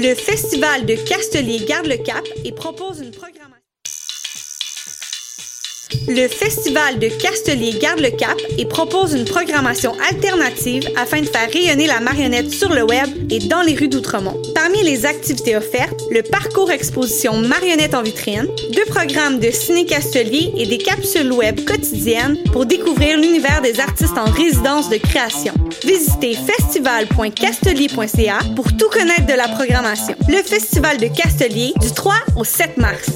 Le Festival de Castelier garde le cap et propose une programmation. Et propose une programmation alternative afin de faire rayonner la marionnette sur le web et dans les rues d'Outremont. Parmi les activités offertes, le parcours exposition Marionnette en vitrine, deux programmes de ciné-castelier et des capsules web quotidiennes pour découvrir l'univers des artistes en résidence de création. Visitez festival.castelier.ca pour tout connaître de la programmation. Le Festival de Castelier du 3 au 7 mars.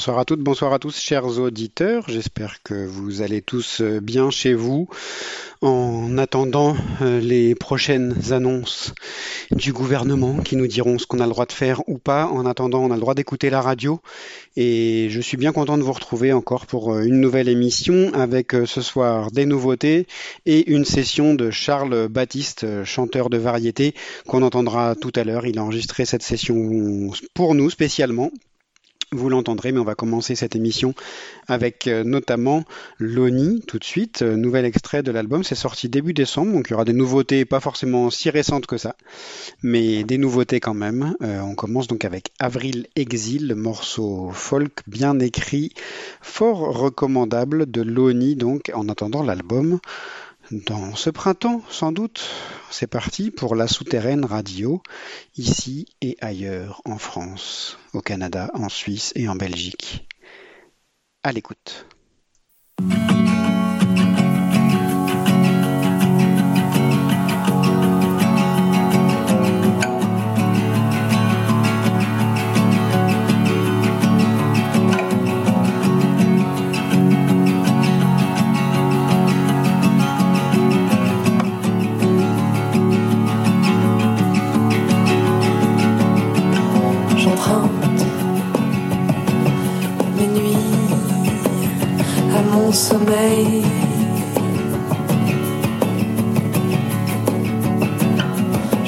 Bonsoir à toutes, bonsoir à tous, chers auditeurs. J'espère que vous allez tous euh, bien chez vous en attendant euh, les prochaines annonces du gouvernement qui nous diront ce qu'on a le droit de faire ou pas. En attendant, on a le droit d'écouter la radio. Et je suis bien content de vous retrouver encore pour euh, une nouvelle émission avec ce soir des nouveautés et une session de Charles Baptiste, chanteur de variété, qu'on entendra tout à l'heure. Il a enregistré cette session pour nous spécialement vous l'entendrez, mais on va commencer cette émission avec euh, notamment Loni tout de suite. Euh, nouvel extrait de l'album, c'est sorti début décembre, donc il y aura des nouveautés, pas forcément si récentes que ça, mais des nouveautés quand même. Euh, on commence donc avec Avril Exil, morceau folk bien écrit, fort recommandable de Loni, donc en attendant l'album dans ce printemps, sans doute. C'est parti pour la souterraine radio, ici et ailleurs, en France, au Canada, en Suisse et en Belgique. À l'écoute.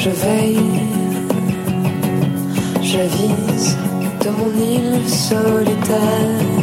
Je veille, j'avise de mon île solitaire.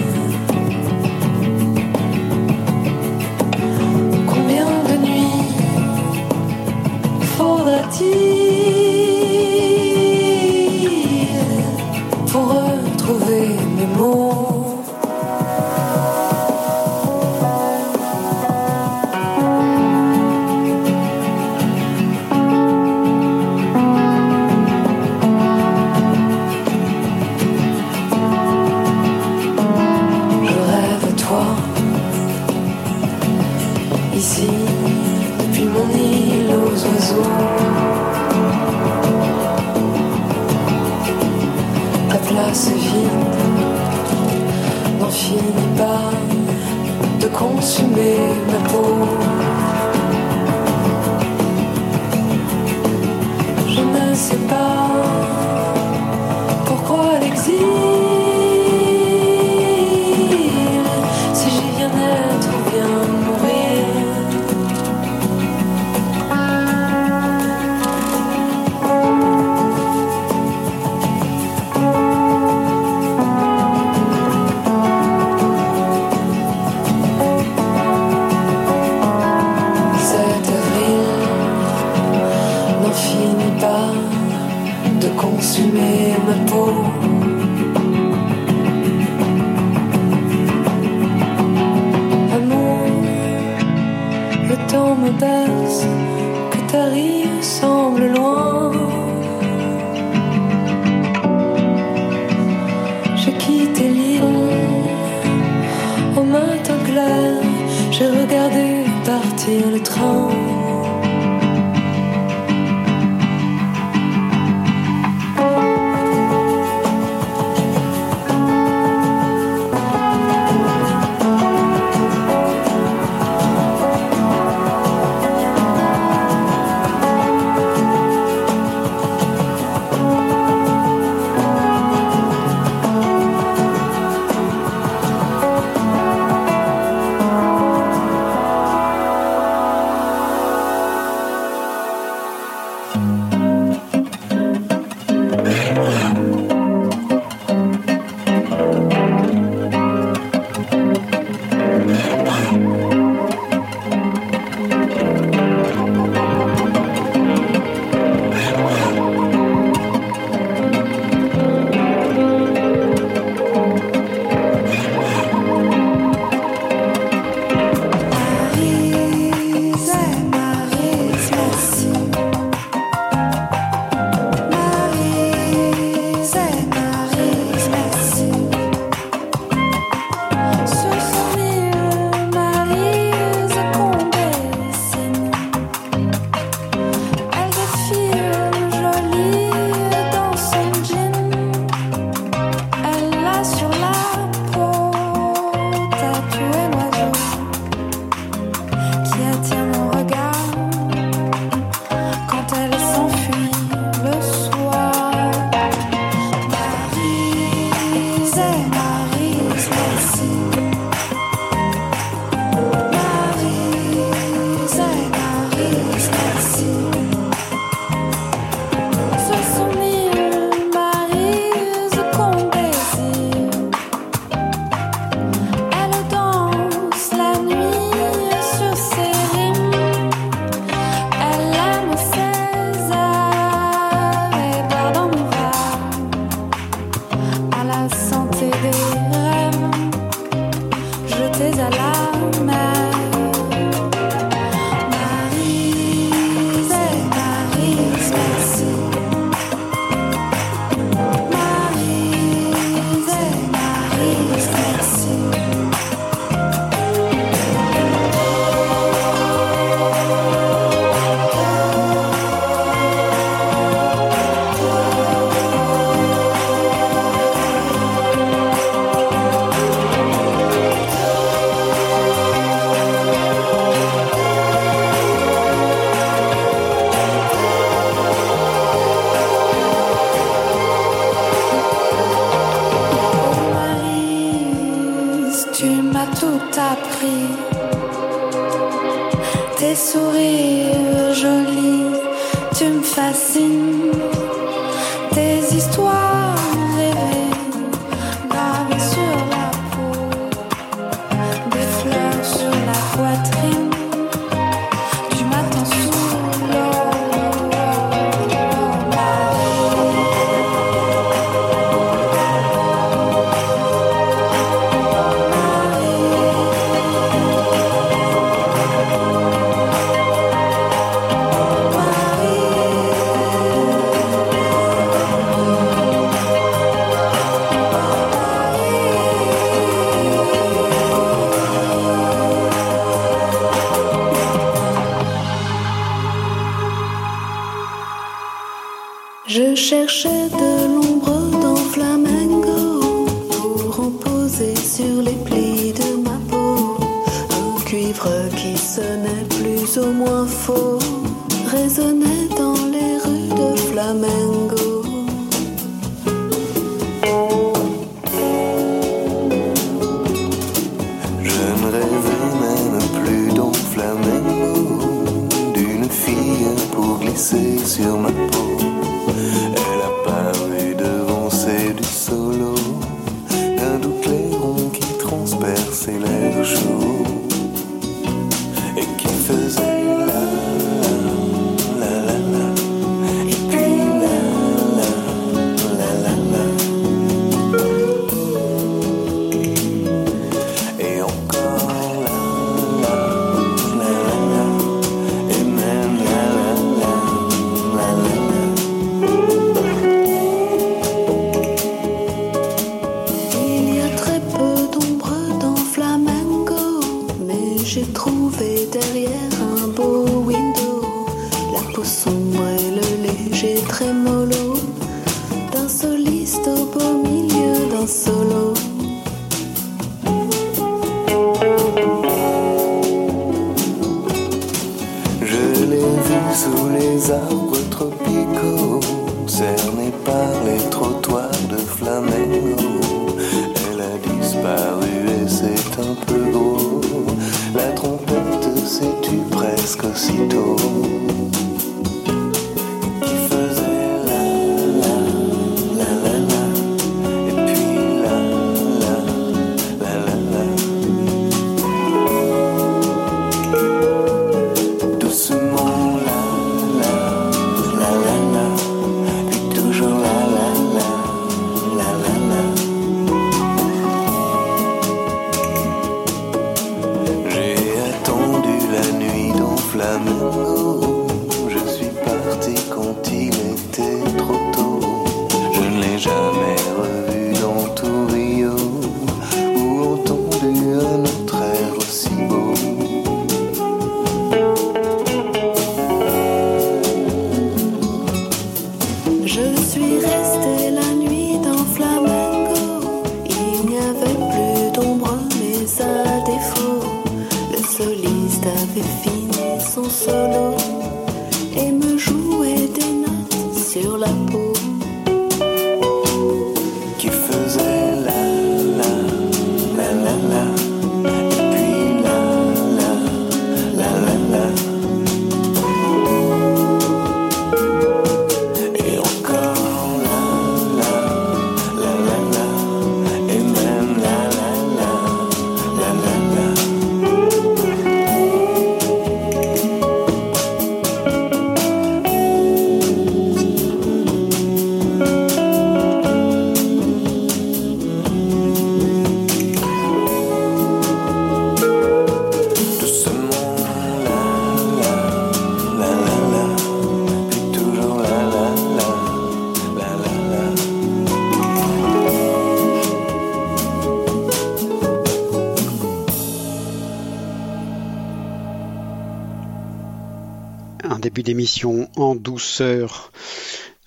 En douceur,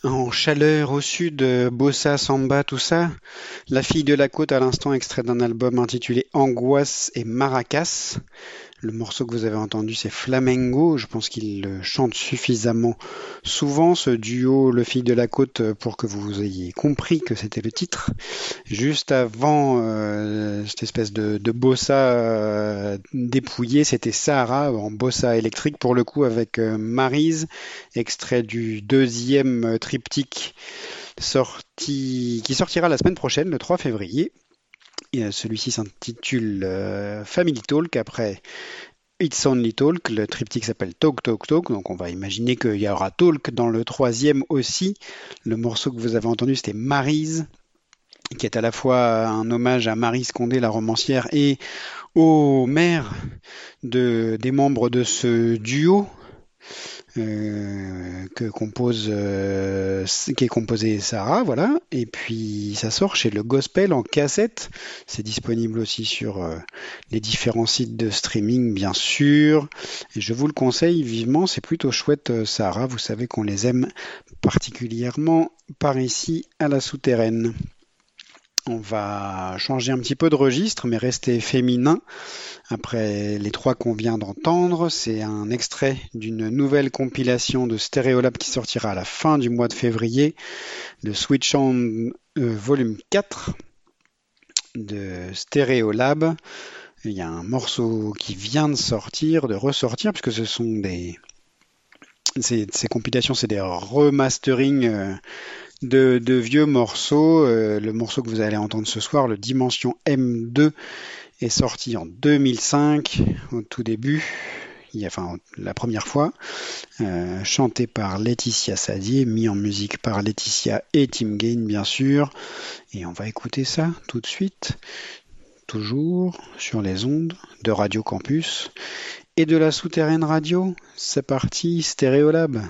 en chaleur au sud, bossa, samba, tout ça. La fille de la côte à l'instant extrait d'un album intitulé Angoisse et Maracas. Le morceau que vous avez entendu, c'est Flamengo. Je pense qu'il chante suffisamment souvent, ce duo Le Fille de la Côte, pour que vous ayez compris que c'était le titre. Juste avant euh, cette espèce de, bossa euh, dépouillé, c'était Sahara en bossa électrique, pour le coup, avec euh, Marise, extrait du deuxième triptyque qui sortira la semaine prochaine, le 3 février. Celui-ci s'intitule euh, Family Talk après It's Only Talk. Le triptyque s'appelle Talk Talk Talk. Donc on va imaginer qu'il y aura Talk dans le troisième aussi. Le morceau que vous avez entendu c'était Marise qui est à la fois un hommage à Marie Condé, la romancière, et mères de, des membres de ce duo euh, que compose, euh, qui est composé Sarah, voilà. Et puis ça sort chez le Gospel en cassette. C'est disponible aussi sur euh, les différents sites de streaming, bien sûr. Et je vous le conseille vivement. C'est plutôt chouette, Sarah. Vous savez qu'on les aime particulièrement par ici à la souterraine. On va changer un petit peu de registre, mais rester féminin. Après les trois qu'on vient d'entendre, c'est un extrait d'une nouvelle compilation de Stereolab qui sortira à la fin du mois de février, de Switch On euh, volume 4 de Stereolab. Il y a un morceau qui vient de sortir, de ressortir, puisque ce sont des. Ces, compilations, c'est des remastering euh, de, vieux morceaux. Euh, le morceau que vous allez entendre ce soir, le Dimension M2, est sorti en 2005, au tout début, la première fois, euh, chanté par Laetitia Sadier, mis en musique par Laetitia et Tim Gain bien sûr. Et on va écouter ça tout de suite, toujours sur les ondes de Radio Campus et de la souterraine radio. C'est parti, Stéréolab.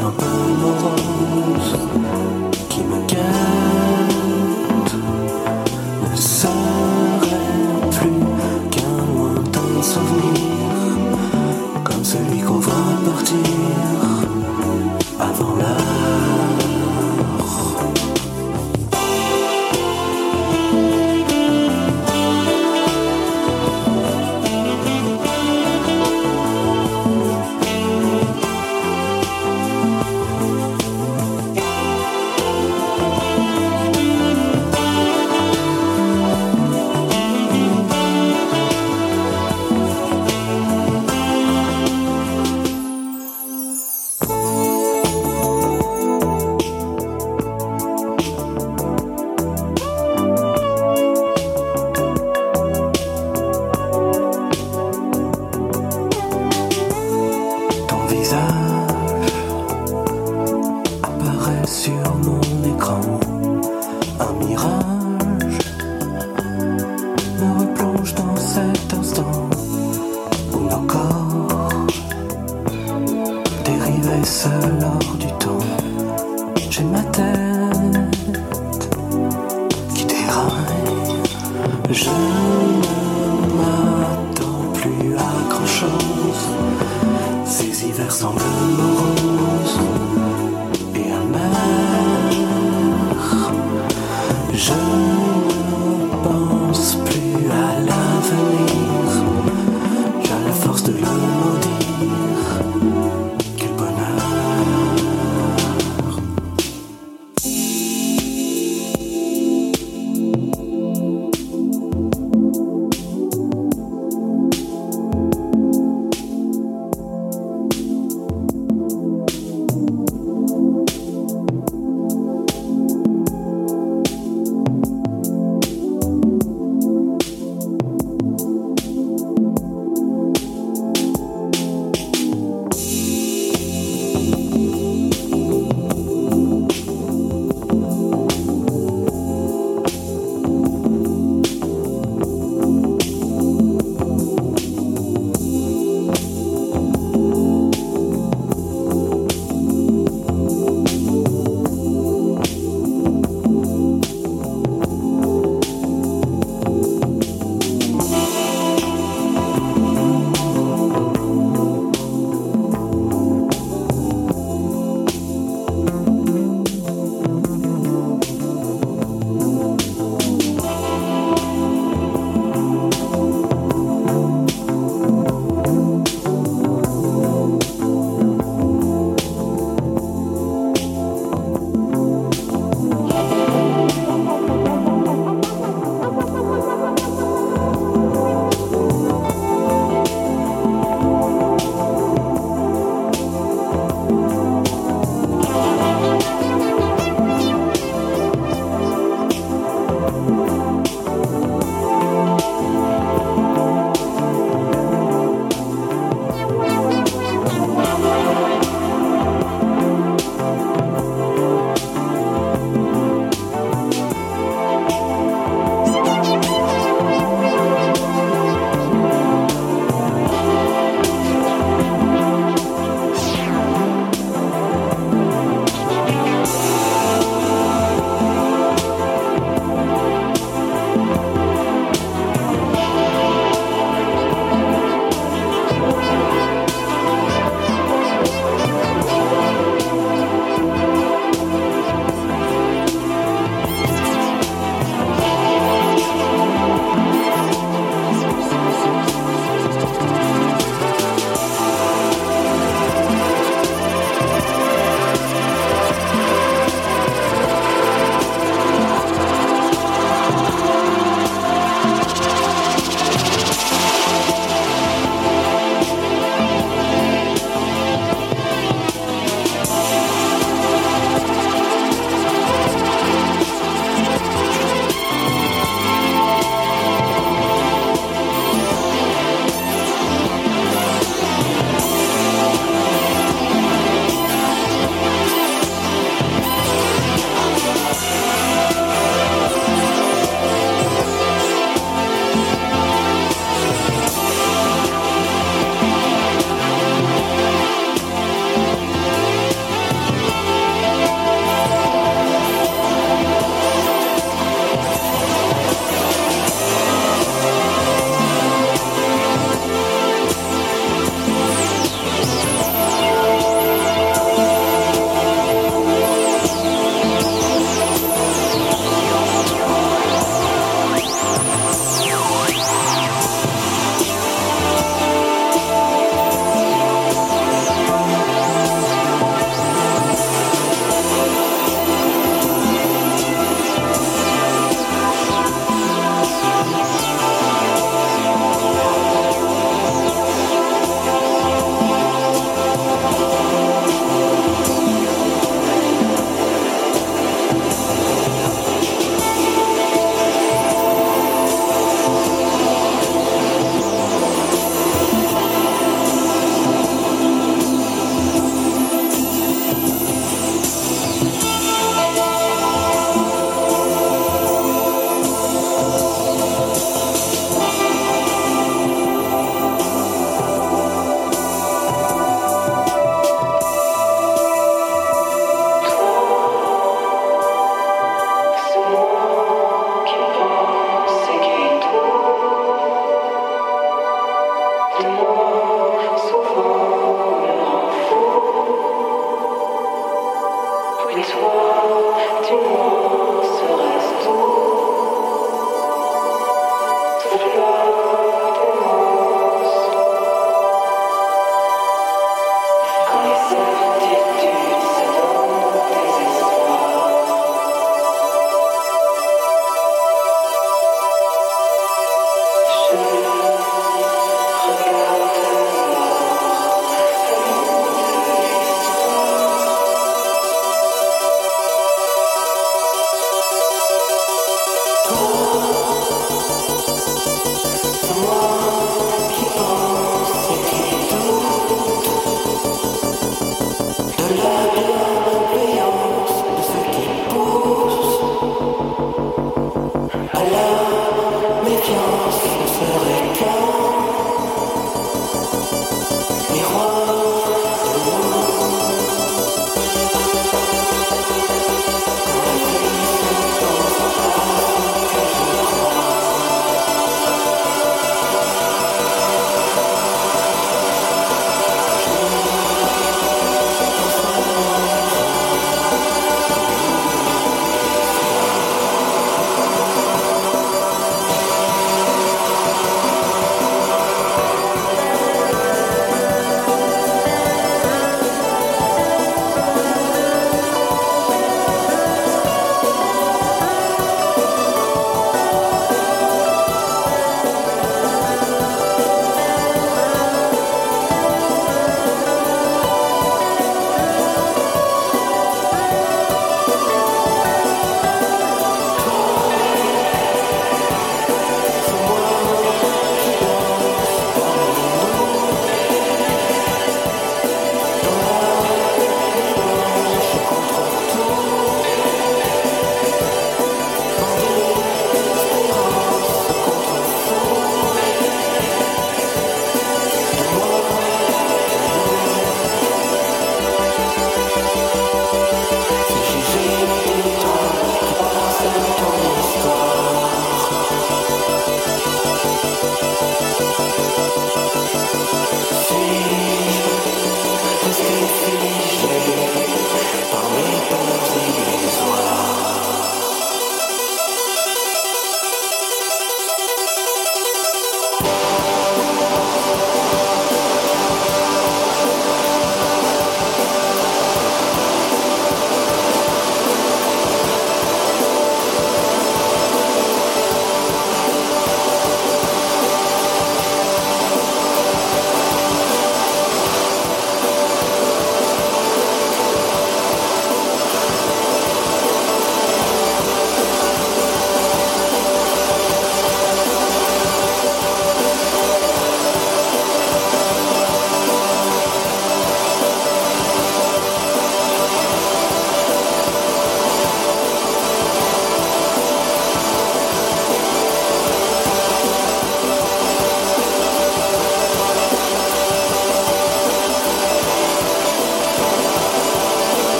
Chose. Ces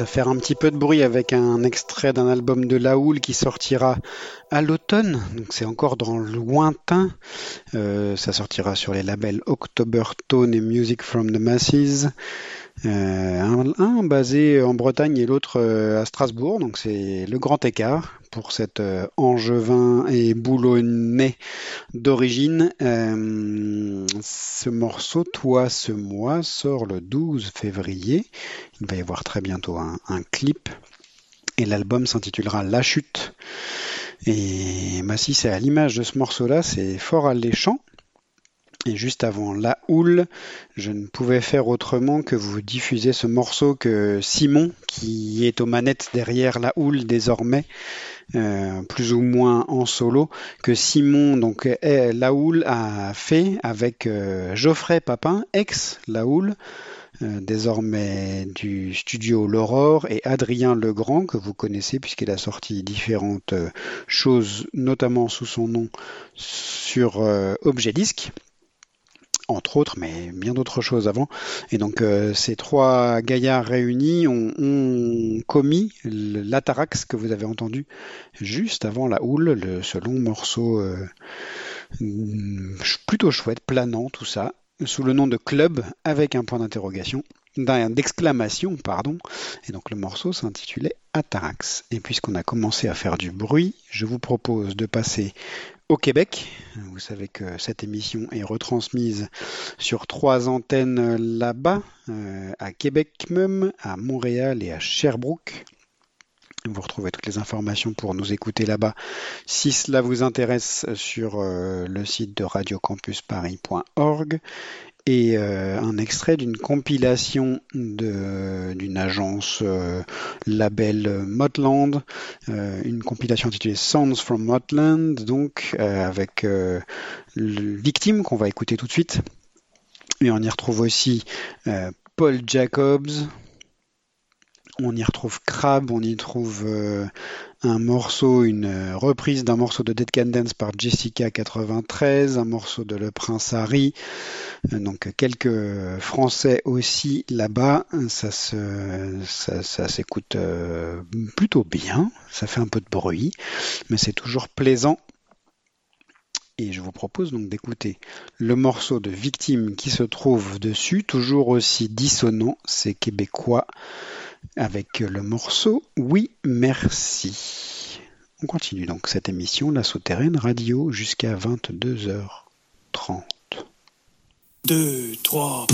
à faire un petit peu de bruit avec un extrait d'un album de Laoul qui sortira à l'automne, donc c'est encore dans le lointain. Euh, ça sortira sur les labels October Tone et Music from the Masses. Euh, un, basé en Bretagne et l'autre euh, à Strasbourg, donc c'est le grand écart pour cet euh, angevin et boulonnais d'origine. ce morceau, Toi ce mois, sort le 12 février. Il va y avoir très bientôt un, un clip et l'album s'intitulera La chute. Et bah, si c'est à l'image de ce morceau-là, c'est fort alléchant. Et juste avant La Houle, je ne pouvais faire autrement que vous diffuser ce morceau que Simon, qui est aux manettes derrière La Houle désormais, euh, plus ou moins en solo, que Simon, donc La Houle, a fait avec euh, Geoffrey Papin, ex La Houle, euh, désormais du studio L'Aurore, et Adrien Legrand, que vous connaissez puisqu'il a sorti différentes choses, notamment sous son nom sur Objet Disque entre autres, mais bien d'autres choses avant. Et donc euh, ces trois gaillards réunis ont, commis l'atarax que vous avez entendu juste avant la houle, le, ce long morceau euh, plutôt chouette, planant, tout ça, sous le nom de Club avec un point d'interrogation, d'exclamation, pardon. Et donc le morceau s'intitulait Atarax. Et puisqu'on a commencé à faire du bruit, je vous propose de passer au Québec. Vous savez que cette émission est retransmise sur trois antennes là-bas, euh, à Québec même, à Montréal et à Sherbrooke. Vous retrouvez toutes les informations pour nous écouter là-bas si cela vous intéresse sur euh, le site de radiocampusparis.org et euh, un extrait d'une compilation d'une agence euh, label Motland, euh, une compilation intitulée Sounds from Motland, donc avec le Victime qu'on va écouter tout de suite. Et on y retrouve aussi Paul Jacobs, on y retrouve Crab, on y trouve un morceau, une euh, reprise d'un morceau de Dead Can Dance par Jessica 93, un morceau de Le Prince Harry, euh, donc quelques Français aussi là-bas. Ça ça, s'écoute euh, plutôt bien, ça fait un peu de bruit, mais c'est toujours plaisant. Et je vous propose donc d'écouter le morceau de Victime qui se trouve dessus, toujours aussi dissonant, c'est québécois avec le morceau Oui merci. On continue donc cette émission La Souterraine Radio jusqu'à 22h30. 2, 3.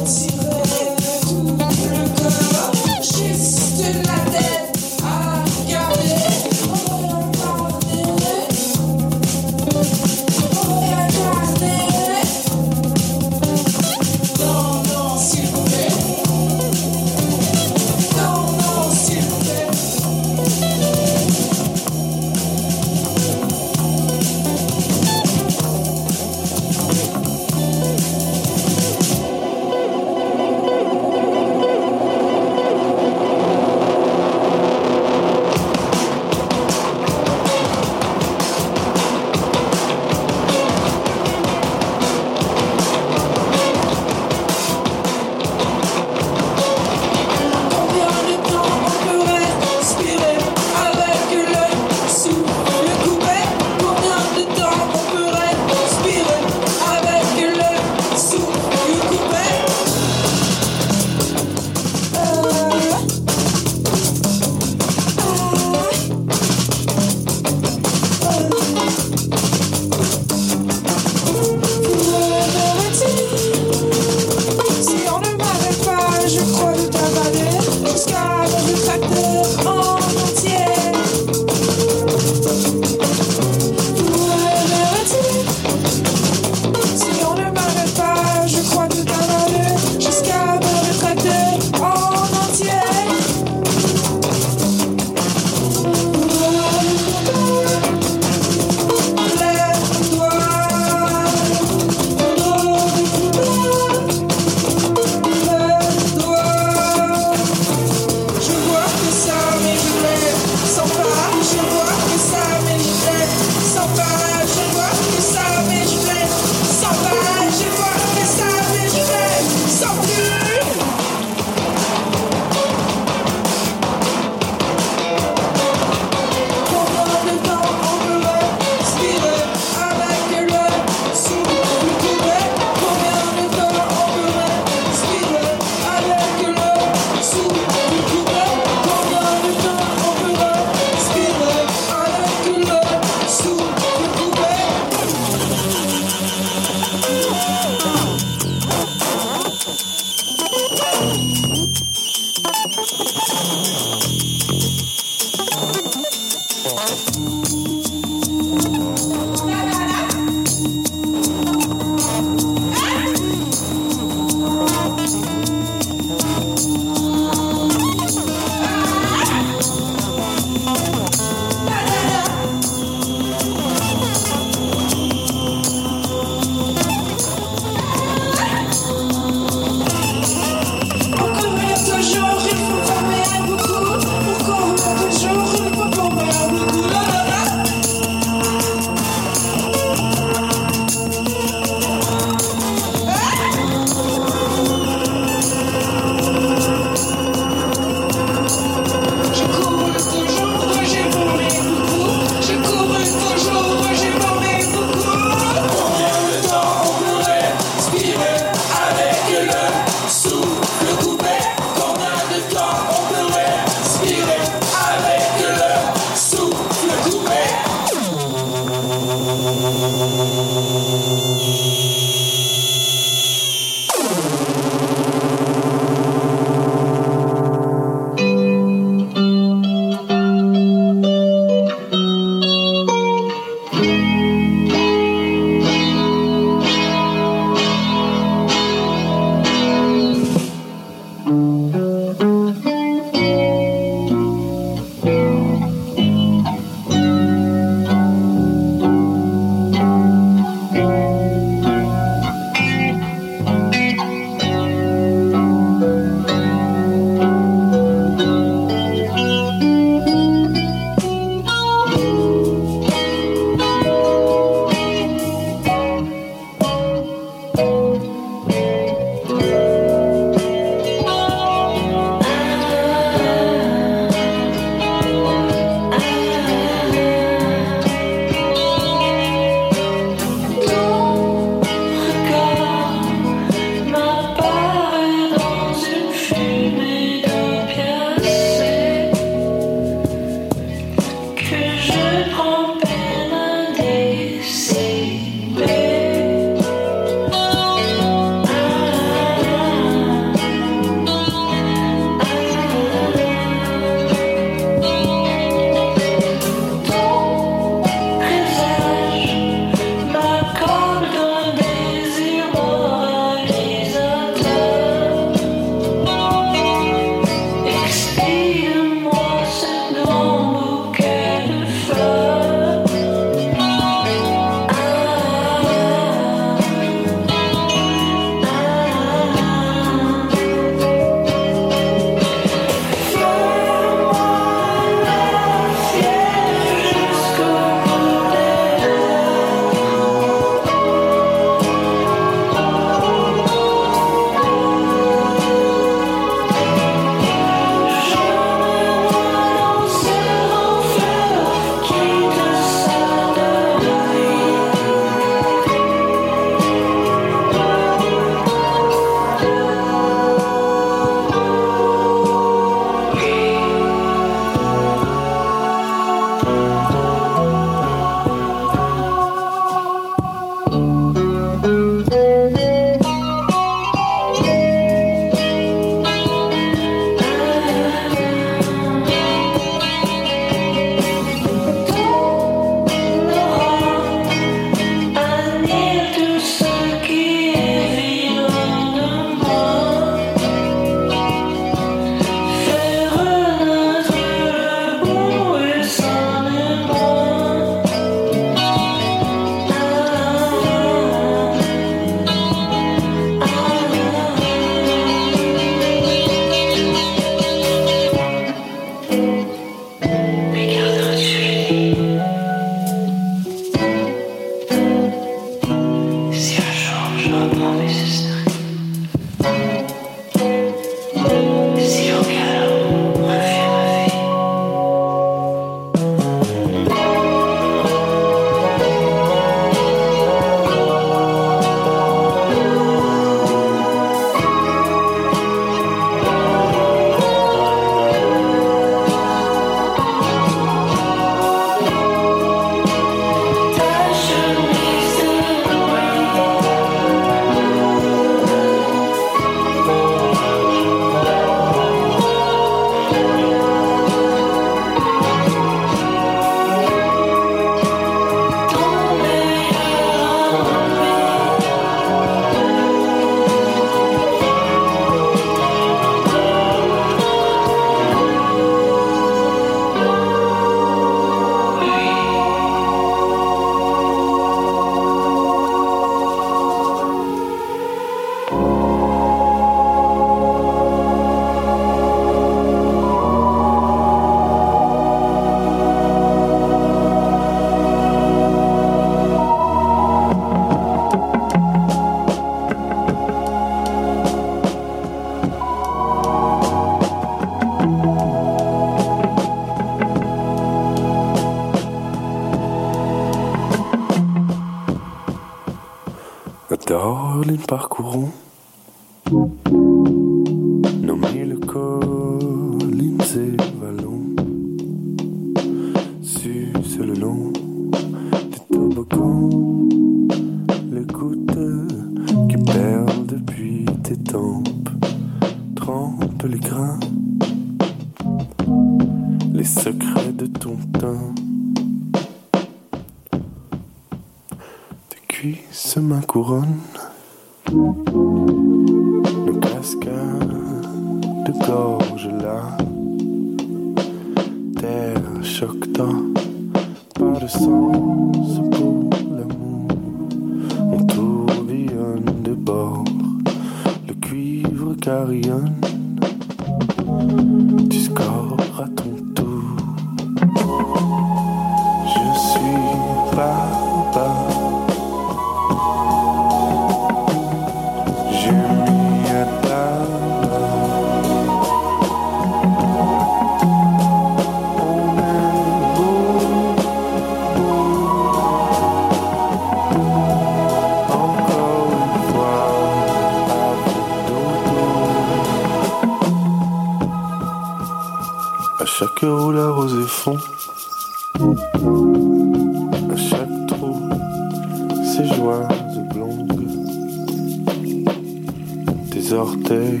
Tes orteils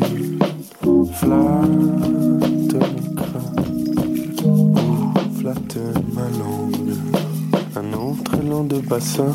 flattent mon crâne ou flattent ma langue. Un autre élan de bassin,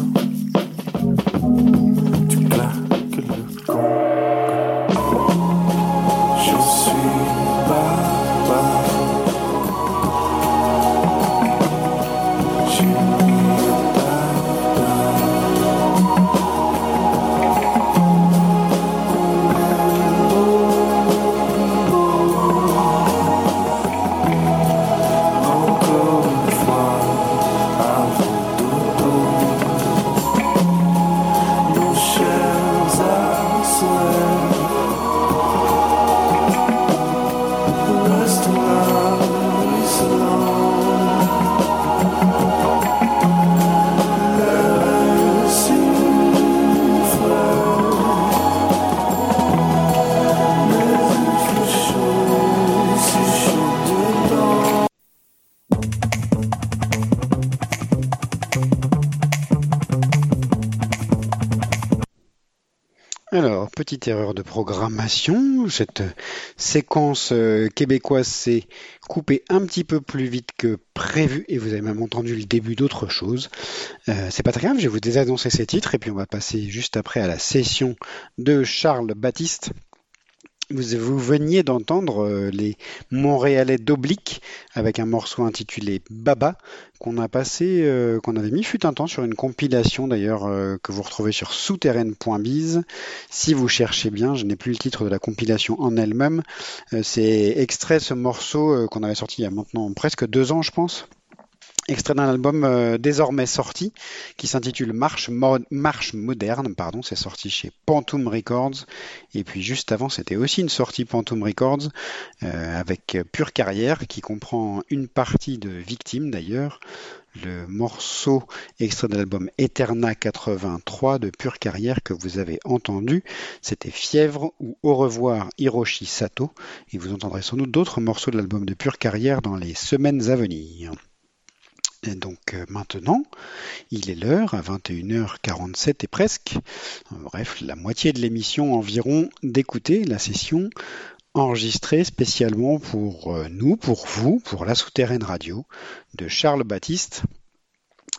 petite erreur de programmation. Cette séquence euh, québécoise s'est coupée un petit peu plus vite que prévu et vous avez même entendu le début d'autre chose. Euh, c'est pas très grave, je vais vous désannoncer ces titres et puis on va passer juste après à la session de Charles Baptiste. Vous, veniez d'entendre euh, les Montréalais d'Oblique avec un morceau intitulé Baba qu'on a passé, euh, qu'on avait mis fut un temps sur une compilation d'ailleurs euh, que vous retrouvez sur souterraine.biz. Si vous cherchez bien, je n'ai plus le titre de la compilation en elle-même. C'est extrait ce morceau qu'on avait sorti il y a maintenant presque deux ans, je pense. Extrait d'un album euh, désormais sorti qui s'intitule Marche, Mo- Marche moderne, pardon, c'est sorti chez Pantoum Records. Et puis juste avant, c'était aussi une sortie Pantoum Records euh, avec Pure Carrière qui comprend une partie de Victime d'ailleurs. Le morceau extrait de l'album Eterna 83 de Pure Carrière que vous avez entendu, c'était Fièvre ou Au revoir Hiroshi Sato. Et vous entendrez sans doute d'autres morceaux de l'album de Pure Carrière dans les semaines à venir. Et donc euh, maintenant, il est l'heure, à 21h47 et presque, euh, bref, la moitié de l'émission environ, d'écouter la session enregistrée spécialement pour euh, nous, pour vous, pour la souterraine radio de Charles Baptiste.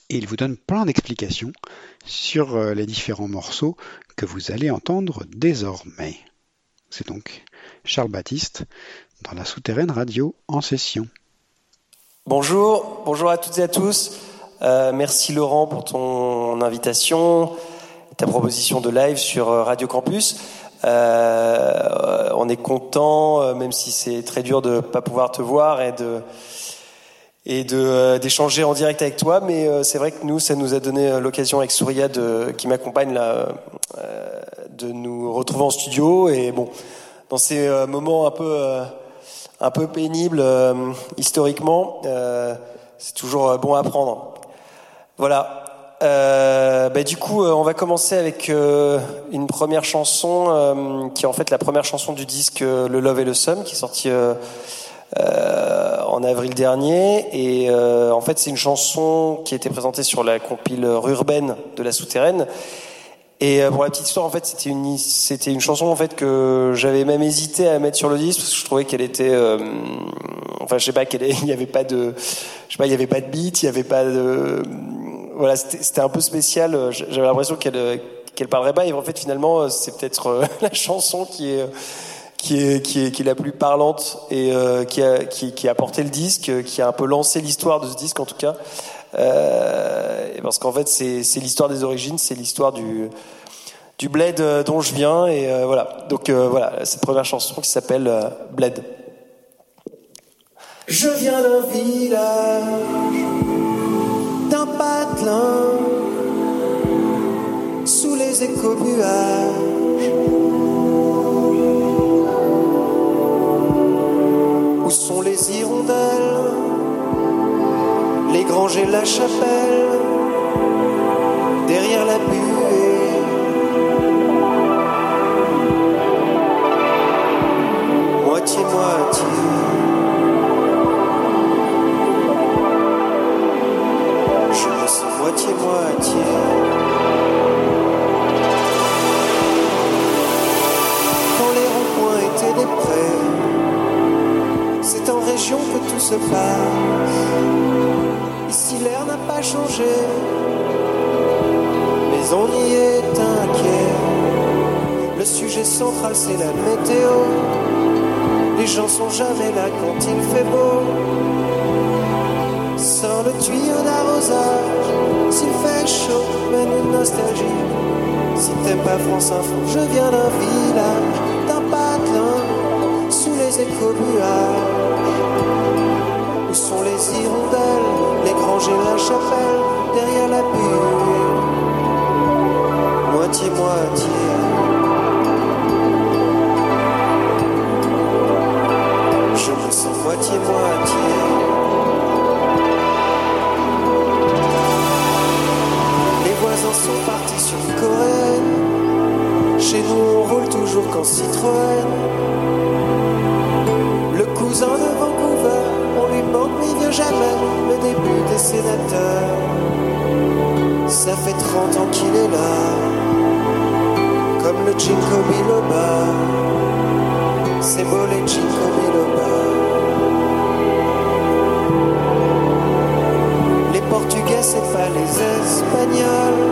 Et il vous donne plein d'explications sur les différents morceaux que vous allez entendre désormais. C'est donc Charles Baptiste dans la souterraine radio en session. Bonjour, bonjour à toutes et à tous. Euh, merci Laurent pour ton invitation, ta proposition de live sur euh, Radio Campus. Euh, on est content, même si c'est très dur de pas pouvoir te voir et d'échanger en direct avec toi. Mais c'est vrai que nous, ça nous a donné l'occasion avec Souria qui m'accompagne de nous retrouver en studio. Et bon, dans ces moments un peu un peu pénibles euh, historiquement, euh, c'est toujours euh, bon à prendre. Voilà. Bah, du coup, on va commencer avec une première chanson qui est en fait la première chanson du disque Le Love et le Sum qui est sorti euh, en avril dernier. Et en fait, c'est une chanson qui a été présentée sur la compile Rurbaine de la Souterraine. Et euh, pour la petite histoire, en fait, c'était une c'était une chanson en fait que j'avais même hésité à mettre sur le disque parce que je trouvais qu'elle était, euh, enfin, je sais pas, qu'elle il y avait pas de, je sais pas, il y avait pas de beat, il y avait pas de, voilà, c'était un peu spécial. euh, J'avais l'impression qu'elle qu'elle parlerait pas. Et en fait, finalement, c'est peut-être la chanson qui est qui est, qui est, qui la plus parlante et qui, a, qui, qui a porté le disque, qui a un peu lancé l'histoire de ce disque en tout cas. Parce qu'en fait, c'est l'histoire des origines, c'est l'histoire du, du bled euh, dont je viens. Et euh, voilà. Donc euh, voilà, cette première chanson qui s'appelle Bled. Je viens d'un village, d'un patelin, sous les écobuages. Où sont les hirondelles, les granges et la chapelle, derrière la buée. Moitié-moitié. Je me sens moitié-moitié. Quand les ronds-points étaient des prés, c'est en région que tout se passe. Ici l'air n'a pas changé, mais on y est inquiet. Le sujet central c'est la météo. Les gens sont jamais là quand il fait beau. Sans le tuyau d'arrosage, s'il fait chaud, mène une nostalgie. Si t'aimes pas France Info, je viens d'un village, d'un patelin, sous les écobuages. Où sont les hirondelles, les granges et la chapelle, c'est pas les Espagnols.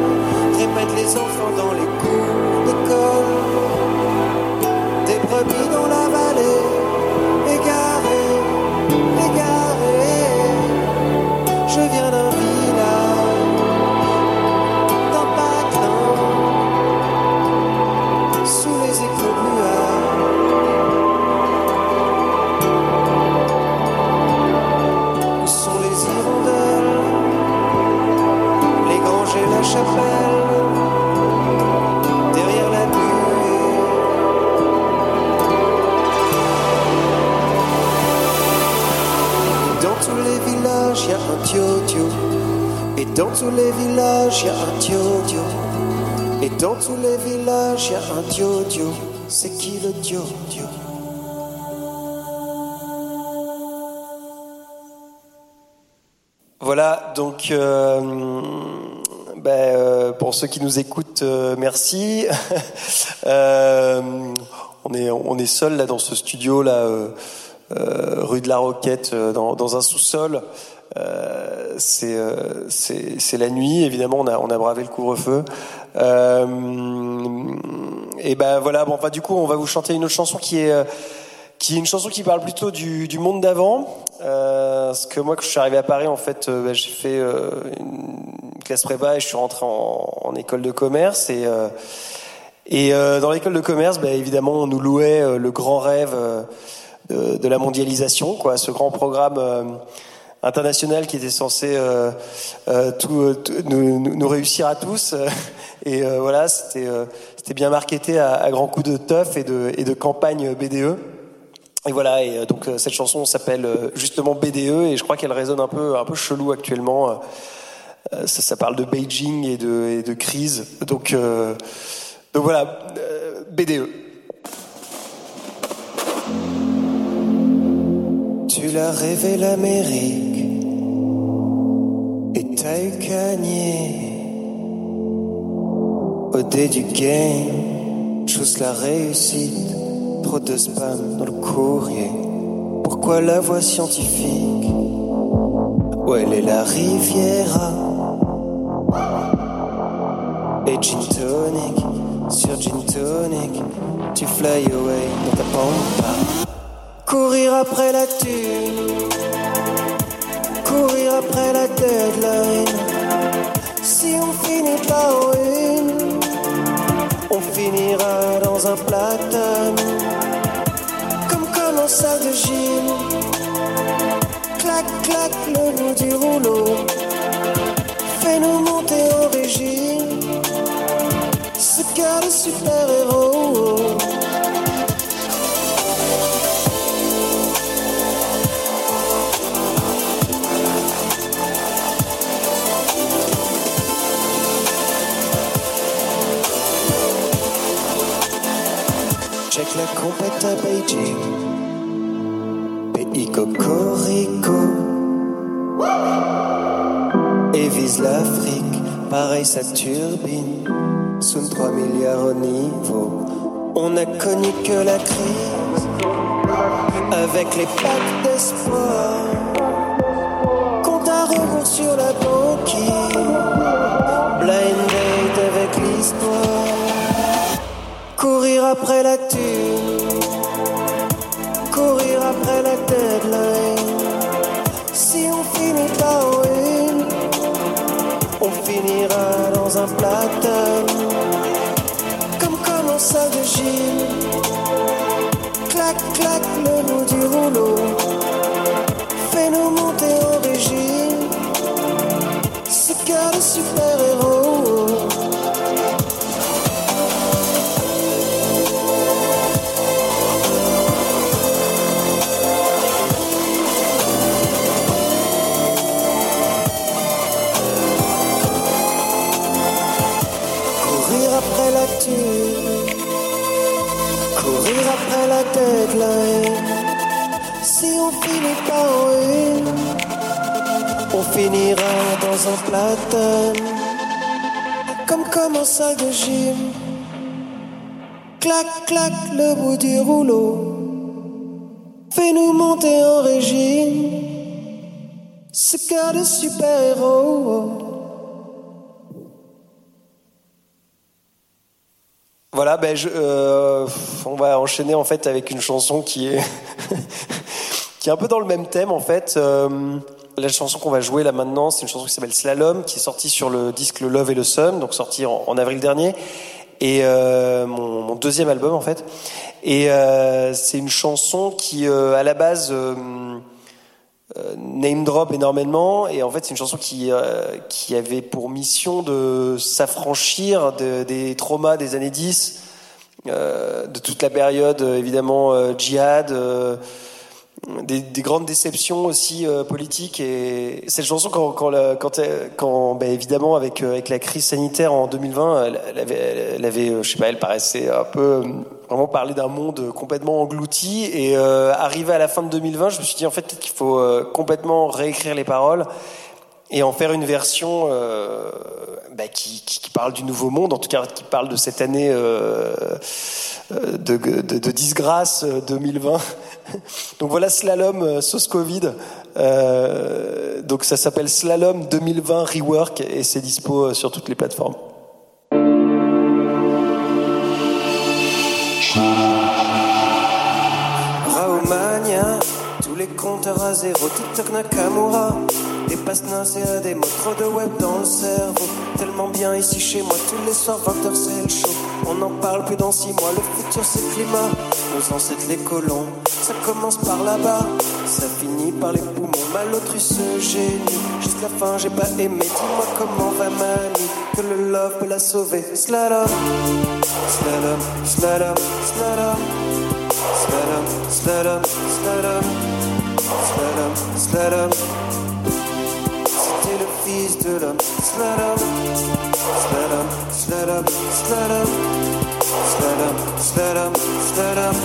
Répètent les enfants dans les cours C'est qui le tio-tio Voilà, donc euh, ben, euh, pour ceux qui nous écoutent, euh, merci. On est on seul là dans ce studio rue de la Roquette, dans, un sous-sol. C'est la nuit, évidemment. On a bravé le couvre-feu. Et ben voilà. Bon, enfin du coup, on va vous chanter une autre chanson qui est euh, qui est une chanson qui parle plutôt du, monde d'avant. Euh, parce que moi, quand je suis arrivé à Paris, en fait, euh, bah, j'ai fait une classe prépa et je suis rentré en, école de commerce. Et, et dans l'école de commerce, bah, évidemment, on nous louait le grand rêve de, la mondialisation, quoi, ce grand programme international qui était censé nous réussir à tous. Et euh, voilà, c'était euh, bien marketé à, grands coups de teuf et de, et de campagne BDE. Et voilà, et euh, donc euh, cette chanson s'appelle justement BDE et je crois qu'elle résonne un peu un peu chelou actuellement. ça, parle de Beijing et de, et de crise. Donc, donc voilà, BDE. Tu l'as rêvé l'Amérique et t'as eu gagné au dé du game. Chose la réussite, trop de spam dans le courrier. Pourquoi la voix scientifique? Où elle est la Riviera? Et gin tonic, sur gin tonic Tu fly away dans ta pampa Courir après la thune Courir après la deadline Si on finit par On finira dans un platane Comme comme en salle de gym Clac clac le bout du rouleau Fais-nous monter au régime. Ce gars de super-héros Check compète à Beijing. Pays Cocorico. Et vise l'Afrique, pareil sa turbine. Sous 3 milliards au niveau. On a connu que la crise. Avec les packs d'espoir. Compte à rebours sur la banquise. Blind date avec l'histoire courir après la on finira dans un platane, comme comme en salle de gym. Clac clac le bout du rouleau, fais-nous monter en régime. Ce gars de super-héros. Voilà, ben je, euh, on va enchaîner en fait avec une chanson qui est qui est un peu dans le même thème en fait. Euh, la chanson qu'on va jouer là maintenant, c'est une chanson qui s'appelle Slalom, qui est sortie sur le disque Le Love et le Sun, donc sorti en, avril dernier, et euh, mon, deuxième album en fait. Et euh, c'est une chanson qui, euh, à la base, euh, name drop énormément, et en fait c'est une chanson qui qui avait pour mission de s'affranchir de, des traumas des années 10, de toute la période évidemment djihad des, des, grandes déceptions aussi euh, politiques et cette chanson quand quand, ben évidemment avec avec la crise sanitaire en 2020 elle, elle avait elle avait je sais pas elle paraissait un peu vraiment parler d'un monde complètement englouti. Et euh, arrivé à la fin de 2020 je me suis dit en fait qu'il faut euh, complètement réécrire les paroles et en faire une version euh, bah, qui, qui, parle du nouveau monde, en tout cas qui parle de cette année euh, de, de, disgrâce 2020. donc voilà Slalom euh, sauce Covid. Euh, donc ça s'appelle Slalom 2020 Rework et c'est dispo sur toutes les plateformes. Les compteurs à zéro, TikTok Nakamura. Des passes et des mots, trop de web dans le cerveau. Tellement bien ici chez moi, tous les soirs 20h c'est le show. On n'en parle plus dans 6 mois, le futur c'est le climat. Nos ancêtres les colons, ça commence par là-bas. Ça finit par les poumons, mal ce génie. Jusqu'à la fin j'ai pas aimé, dis-moi comment va Mani. Que le love peut la sauver. Slalom, slalom, slalom, slalom. Slalom, slalom, slalom. Slalom, slalom. C'était le fils de l'homme. Slalom, slalom, slalom, slalom. Slalom, slalom, slalom.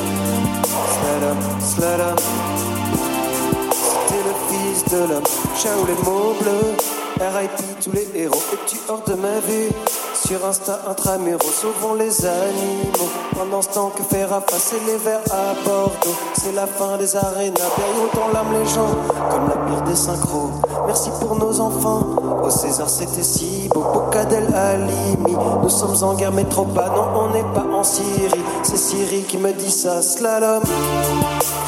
Slalom, slalom. De les mots bleus. RIP tous les héros. Es-tu hors de ma vue Sur Insta intramuros, sauvons les animaux. Pendant ce temps que faire passer les verres à Bordeaux? C'est la fin des arénas. Période dans l'âme les gens, comme la pire des synchros. Merci pour nos enfants. Au César, c'était si beau. Bocadel Alimi. Nous sommes en guerre, mais trop pas. Non, on n'est pas en Syrie. C'est Syrie qui me dit ça. Slalom,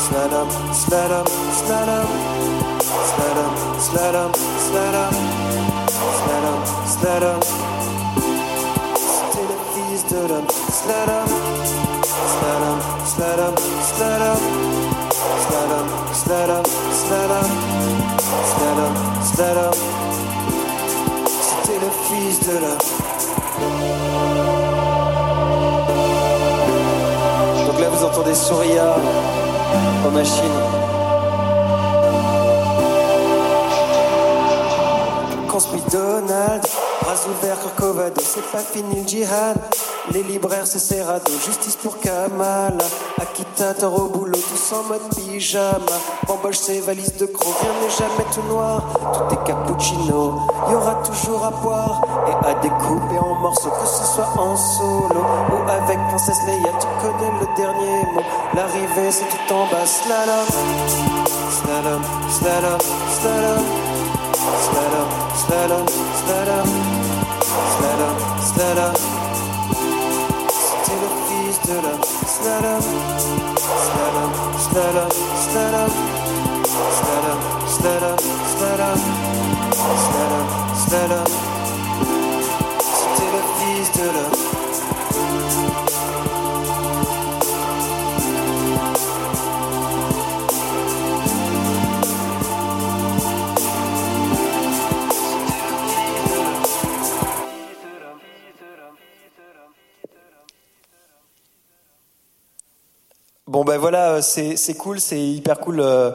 slalom, slalom, slalom. Slalom, slalom, slalom, slalom, slalom. C'était le fils de l'homme. Slalom, slalom, slalom, slalom, slalom, slalom, slalom, slalom, slalom. C'était le fils de l'homme. Donc là, vous entendez Souria aux machines. Donald, bras ouverts, Corcovado, c'est pas fini le djihad. Les libraires, c'est Serrado, justice pour Kamal. Akita, tort au boulot, tous en mode pyjama. Bamboche ses valises de crocs, rien n'est jamais tout noir. Tout est cappuccino, y aura toujours à boire et à découper en morceaux, que ce soit en solo ou avec Princesse Leia. Tu connais le dernier mot, l'arrivée c'est tout en bas. Slalom, slalom, slalom, slalom. Slalom, Slalom, slalom, slalom, slalom. C'était le fils de l'homme. Slalom, slalom, slalom, slalom. Slalom, slalom, slalom, slalom, slalom. C'était le fils de l'homme. Bon ben voilà, euh, c'est cool, c'est hyper cool euh,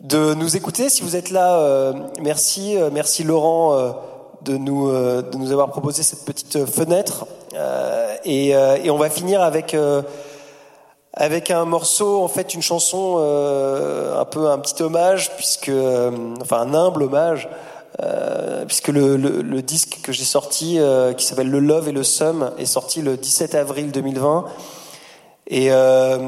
de nous écouter. Si vous êtes là, euh, merci, merci Laurent de nous de nous avoir proposé cette petite fenêtre. Et, on va finir avec avec un morceau, en fait, une chanson un peu un petit hommage, puisque enfin un humble hommage. Puisque le, le, le disque que j'ai sorti, qui s'appelle Le Love et le Sum, est sorti le 17 avril 2020. Et, euh,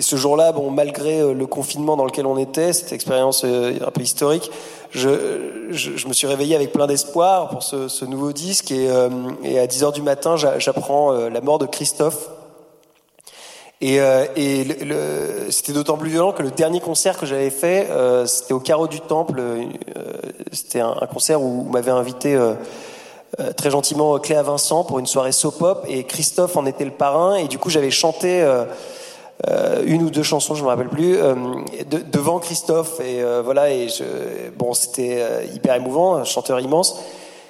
ce jour-là, bon, malgré euh, le confinement dans lequel on était, cette expérience euh, un peu historique, je, je, je me suis réveillé avec plein d'espoir pour ce, ce nouveau disque. Et, euh, et à 10 heures du matin, j'a- j'apprends euh, la mort de Christophe. Et, et le- le- c'était d'autant plus violent que le dernier concert que j'avais fait, euh, c'était au Carreau du Temple. euh, c'était un, concert où on m'avait invité euh, très gentiment Cléa Vincent pour une soirée soap-pop et Christophe en était le parrain. Et du coup, j'avais chanté euh, euh, une ou deux chansons, je me rappelle plus, euh, de- devant Christophe. Et voilà, et je, bon, c'était hyper émouvant, un chanteur immense.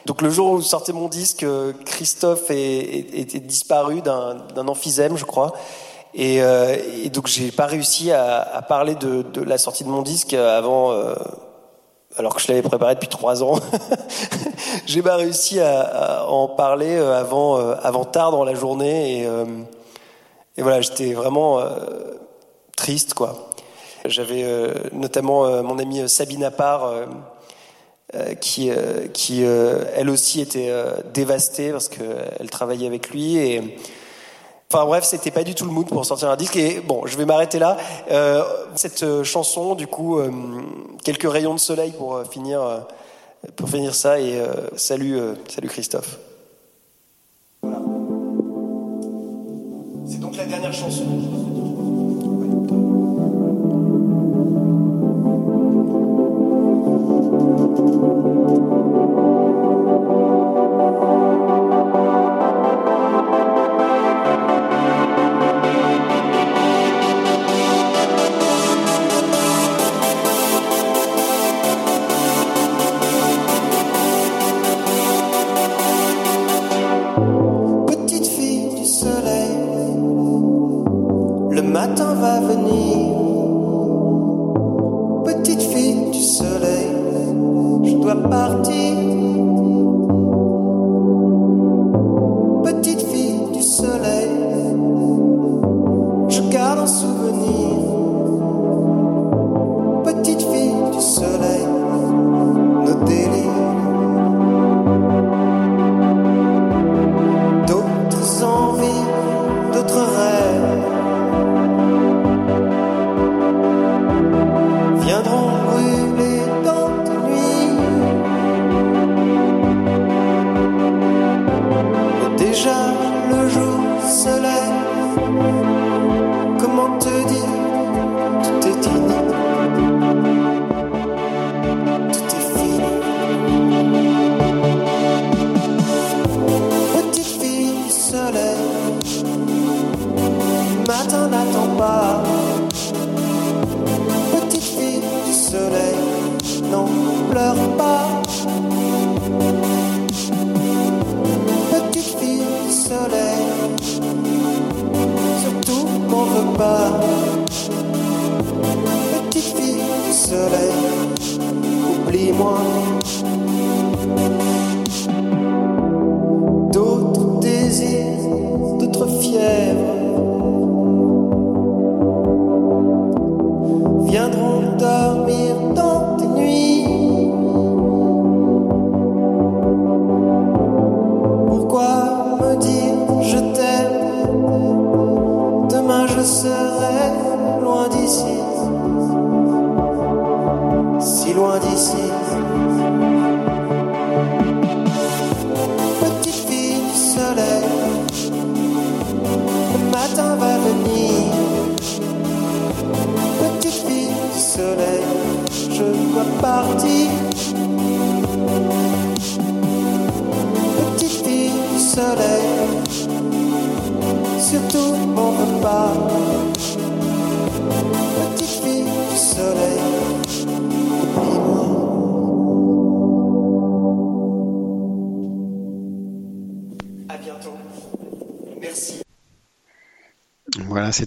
Donc le jour où sortait mon disque, Christophe était disparu d'un d'un emphysème, je crois. Et, euh, et donc j'ai pas réussi à, à parler de, de la sortie de mon disque avant, euh, alors que je l'avais préparé depuis trois ans. j'ai pas réussi à, en parler euh, avant, euh, avant tard dans la journée. Et, euh, voilà, j'étais vraiment triste, quoi. J'avais notamment mon amie Sabine Appart, qui, qui elle aussi était dévastée parce qu'elle travaillait avec lui. Et, Enfin bref, c'était pas du tout le mood pour sortir un disque. Et bon, je vais m'arrêter là. Euh, cette euh, chanson, du coup, euh, quelques rayons de soleil pour euh, finir, euh, pour finir ça. Et salut, salut Christophe. Voilà. C'est donc la dernière chanson.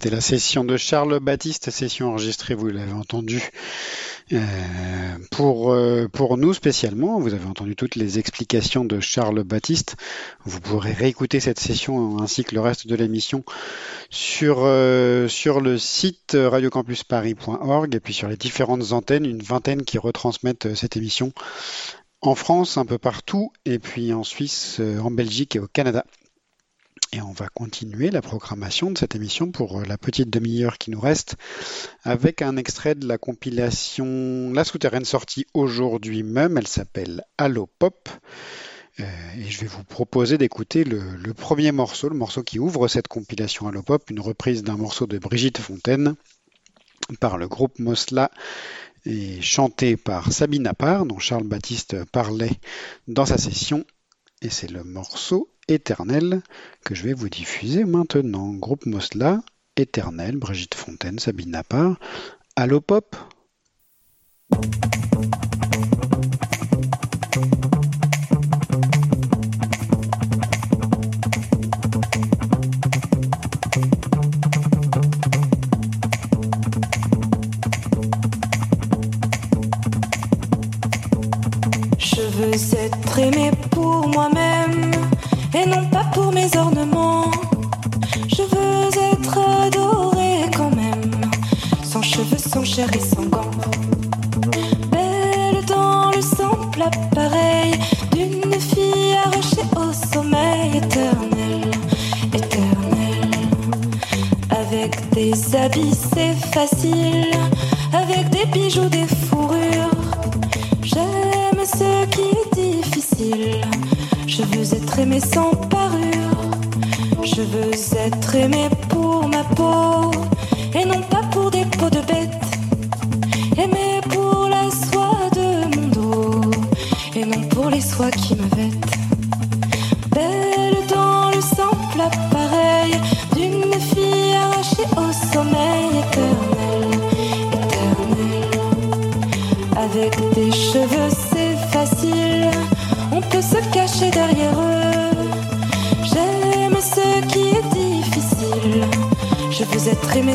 C'était la session de Charles Baptiste, session enregistrée, vous l'avez entendu, euh, pour, euh, pour nous spécialement. Vous avez entendu toutes les explications de Charles Baptiste. Vous pourrez réécouter cette session ainsi que le reste de l'émission sur, euh, sur le site radiocampusparis.org et puis sur les différentes antennes, une vingtaine qui retransmettent cette émission en France, un peu partout, et puis en Suisse, en Belgique et au Canada. Et on va continuer la programmation de cette émission pour euh, la petite demi-heure qui nous reste avec un extrait de la compilation La Souterraine sortie aujourd'hui même. Elle s'appelle Allo Pop. Euh, et je vais vous proposer d'écouter le, premier morceau, le morceau qui ouvre cette compilation Allo Pop, une reprise d'un morceau de Brigitte Fontaine par le groupe Mosla et chanté par Sabine Appart, dont Charles Baptiste parlait dans sa session. Et c'est le morceau Éternel que je vais vous diffuser maintenant. Groupe Mosla, Éternel, Brigitte Fontaine, Sabine Appart. Allo Pop? Je veux être aimé pour moi-même et non pas pour mes ornements. Je veux être adoré quand même, sans cheveux, sans chair et sans gants. Belle dans le simple appareil d'une fille arrachée au sommeil éternel, éternel. Avec des habits c'est facile, sans parure. Je veux être aimé pour ma peau et non pas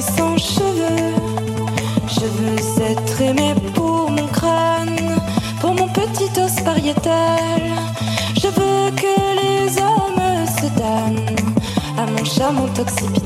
sans cheveux. Je veux être aimé pour mon crâne, pour mon petit os pariétal. Je veux que les hommes se donnent à mon charme intoxicant.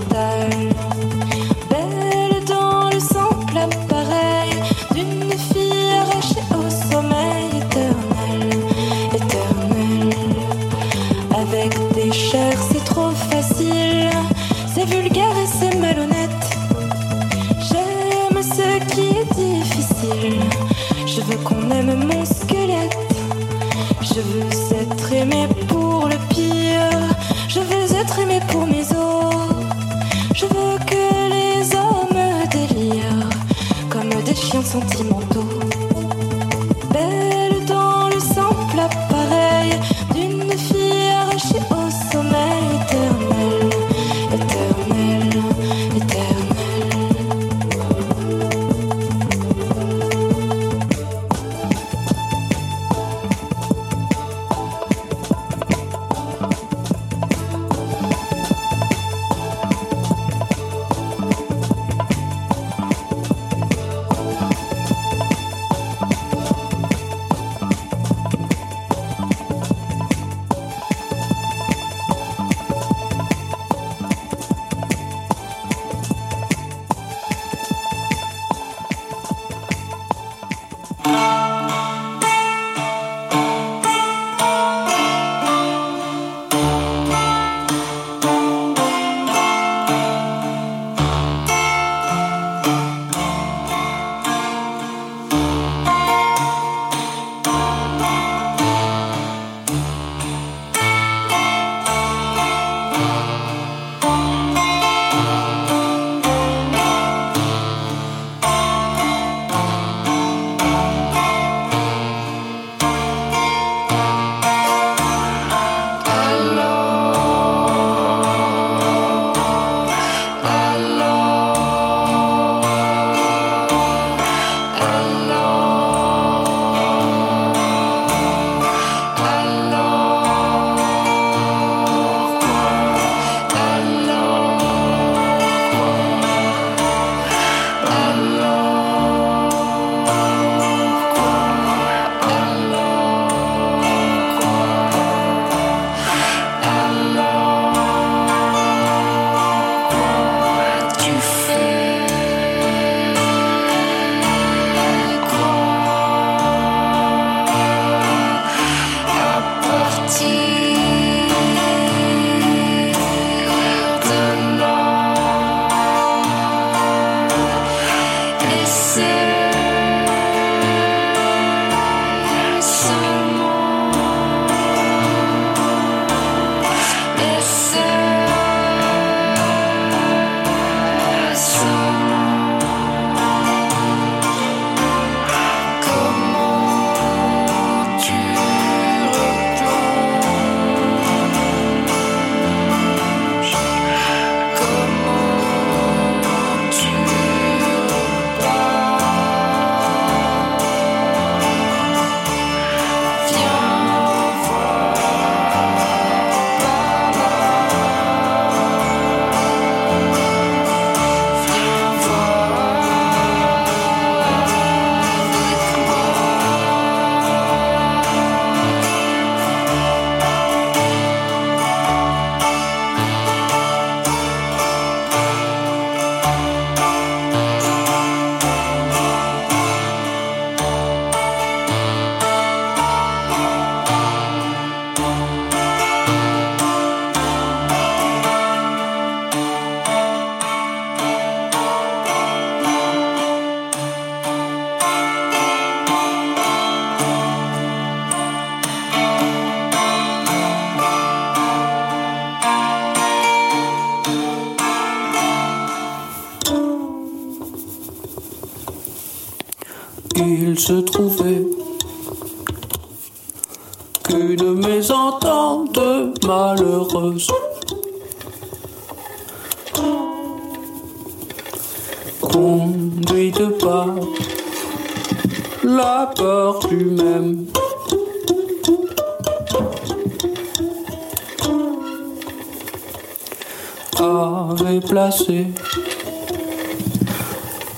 placé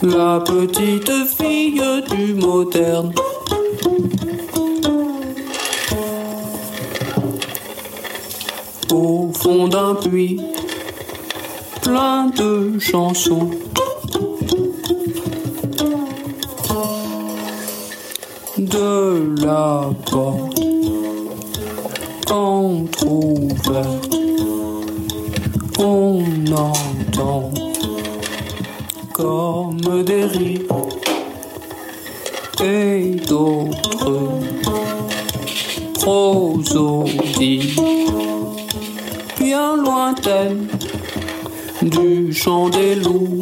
la petite fille du moderne. Au fond d'un puits, plein de chansons. De la porte, entre ouvert. Comme des rires et d'autres prosodies bien lointaines du chant des loups.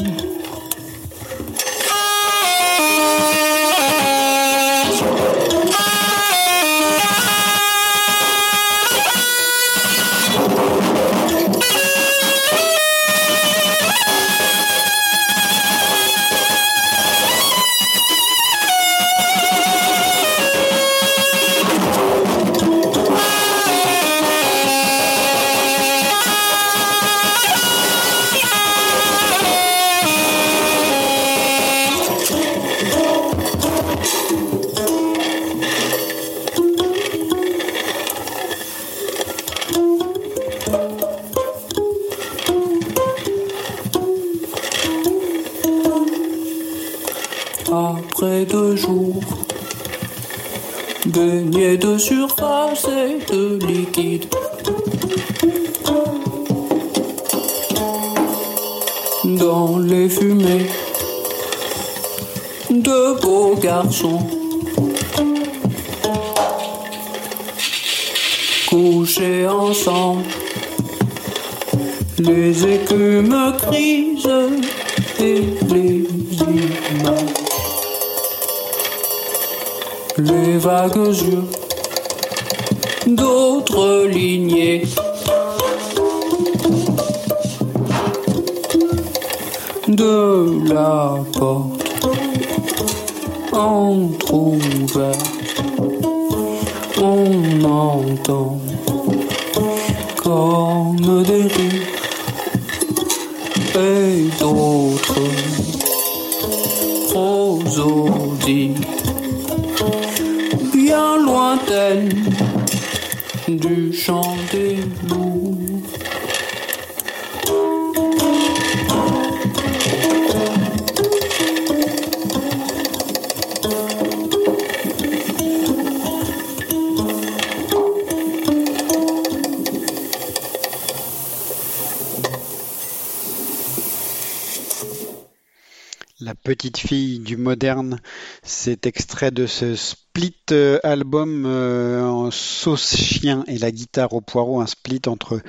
Moderne, c'est extrait de ce split euh, album euh, en sauce chien et la guitare au poireau, un split entre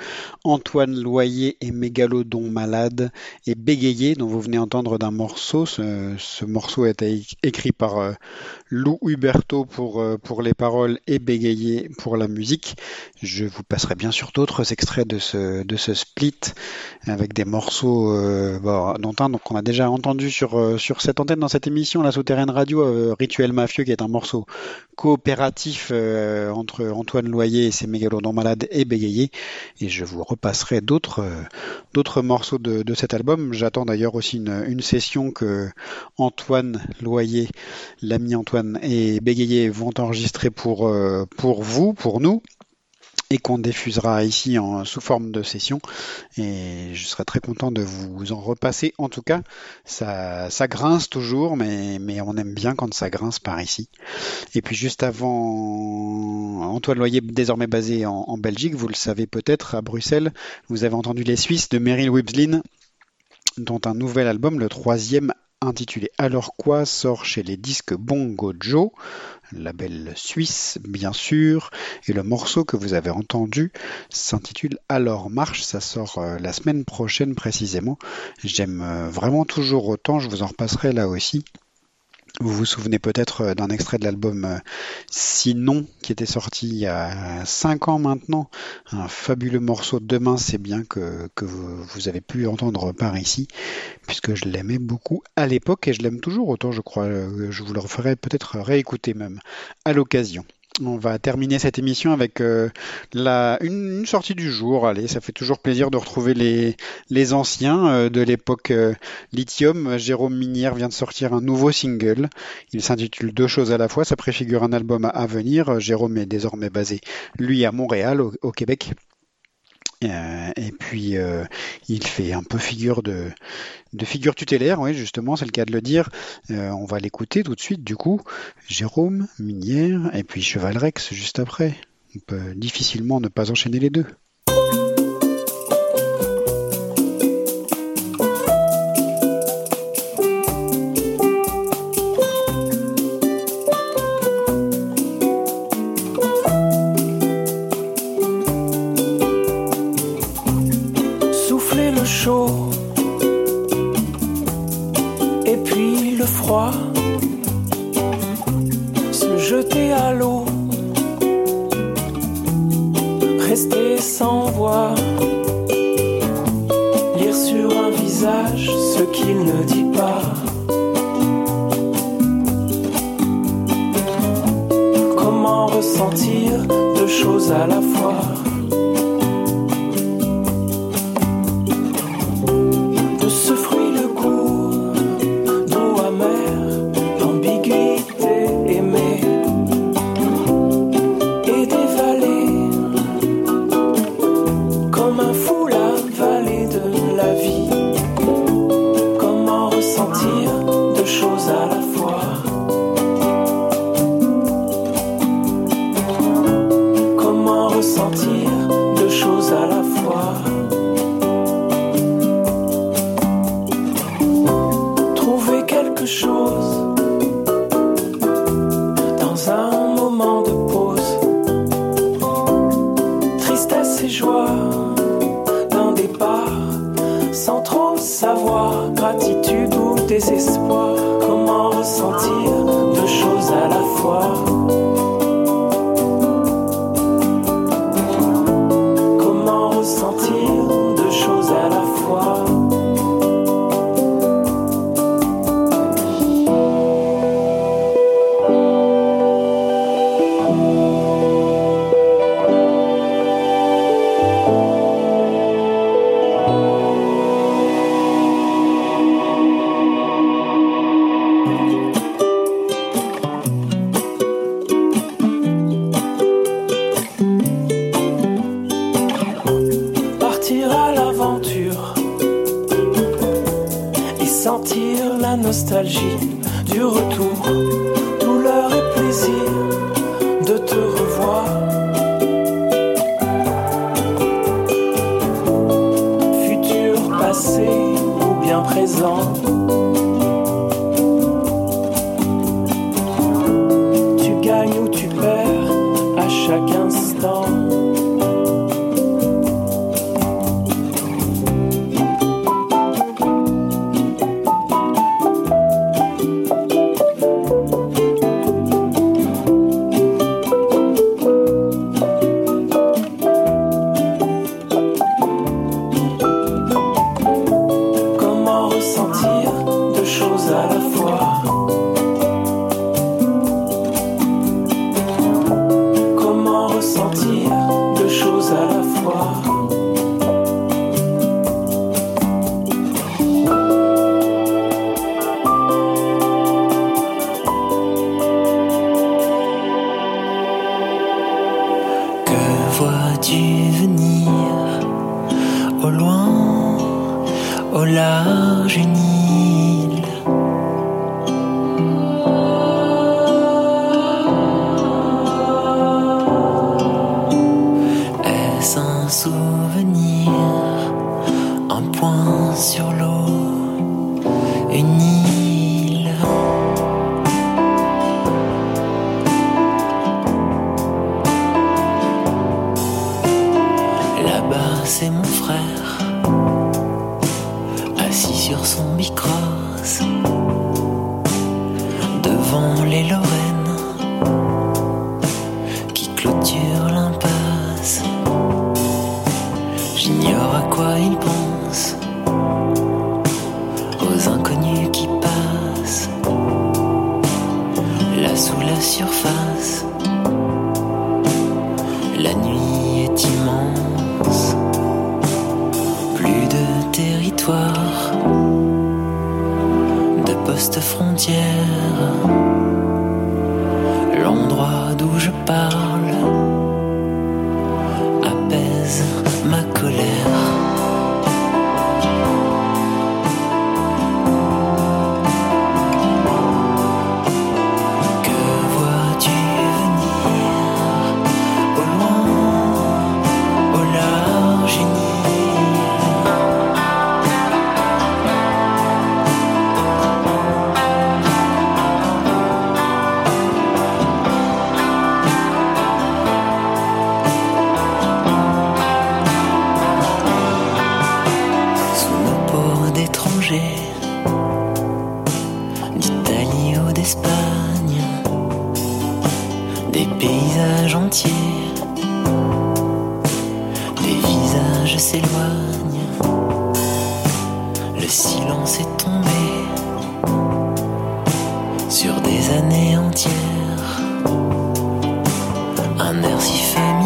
Antoine Loyer et Mégalodon Malade et Bégayé, dont vous venez entendre d'un morceau. Ce, ce morceau a été écrit par euh, Lou Huberto pour, pour les paroles et Bégayé pour la musique. Je vous passerai bien sûr d'autres extraits de ce, de ce split avec des morceaux euh, bon, dont un donc, on a déjà entendu sur, sur cette antenne dans cette émission, la souterraine radio, euh, Rituel Mafieux, qui est un morceau coopératif euh, entre Antoine Loyer et ses mégalodons malades et Bégayé. Et je vous repasserai d'autres euh, morceaux de, cet album. J'attends d'ailleurs aussi une, session que Antoine Loyer, l'ami Antoine et Bégayé vont enregistrer pour, euh, pour vous, pour nous et qu'on diffusera ici en, sous forme de session. Et je serai très content de vous en repasser. En tout cas, ça, grince toujours, mais, mais on aime bien quand ça grince par ici. Et puis juste avant, Antoine Loyer, désormais basé en, en Belgique, vous le savez peut-être, à Bruxelles, vous avez entendu Les Suisses de Meryl Wibslin, dont un nouvel album, le troisième intitulé Alors quoi sort chez les disques Bongo Joe, label suisse bien sûr, et le morceau que vous avez entendu s'intitule Alors marche, ça sort euh, la semaine prochaine précisément. J'aime euh, vraiment toujours autant, je vous en repasserai là aussi. Vous vous souvenez peut-être euh, d'un extrait de l'album euh, Sinon qui était sorti il y a 5 ans maintenant. Un fabuleux morceau Demain c'est bien que, que vous, avez pu entendre par ici puisque je l'aimais beaucoup à l'époque et je l'aime toujours autant je crois. Euh, Je vous le referai peut-être réécouter même à l'occasion. On va terminer cette émission avec euh, la, une, sortie du jour. Allez, ça fait toujours plaisir de retrouver les, les anciens euh, de l'époque euh, Lithium. Jérôme Minière vient de sortir un nouveau single. Il s'intitule Deux choses à la fois. Ça préfigure un album à, venir. Jérôme est désormais basé, lui, à Montréal, au Québec. Euh, et puis, euh, il fait un peu figure de, figure tutélaire, oui, justement, c'est le cas de le dire. Euh, on va l'écouter tout de suite, du coup. Jérôme, Minière, et puis Cheval Rex juste après. On peut difficilement ne pas enchaîner les deux. Un air si familier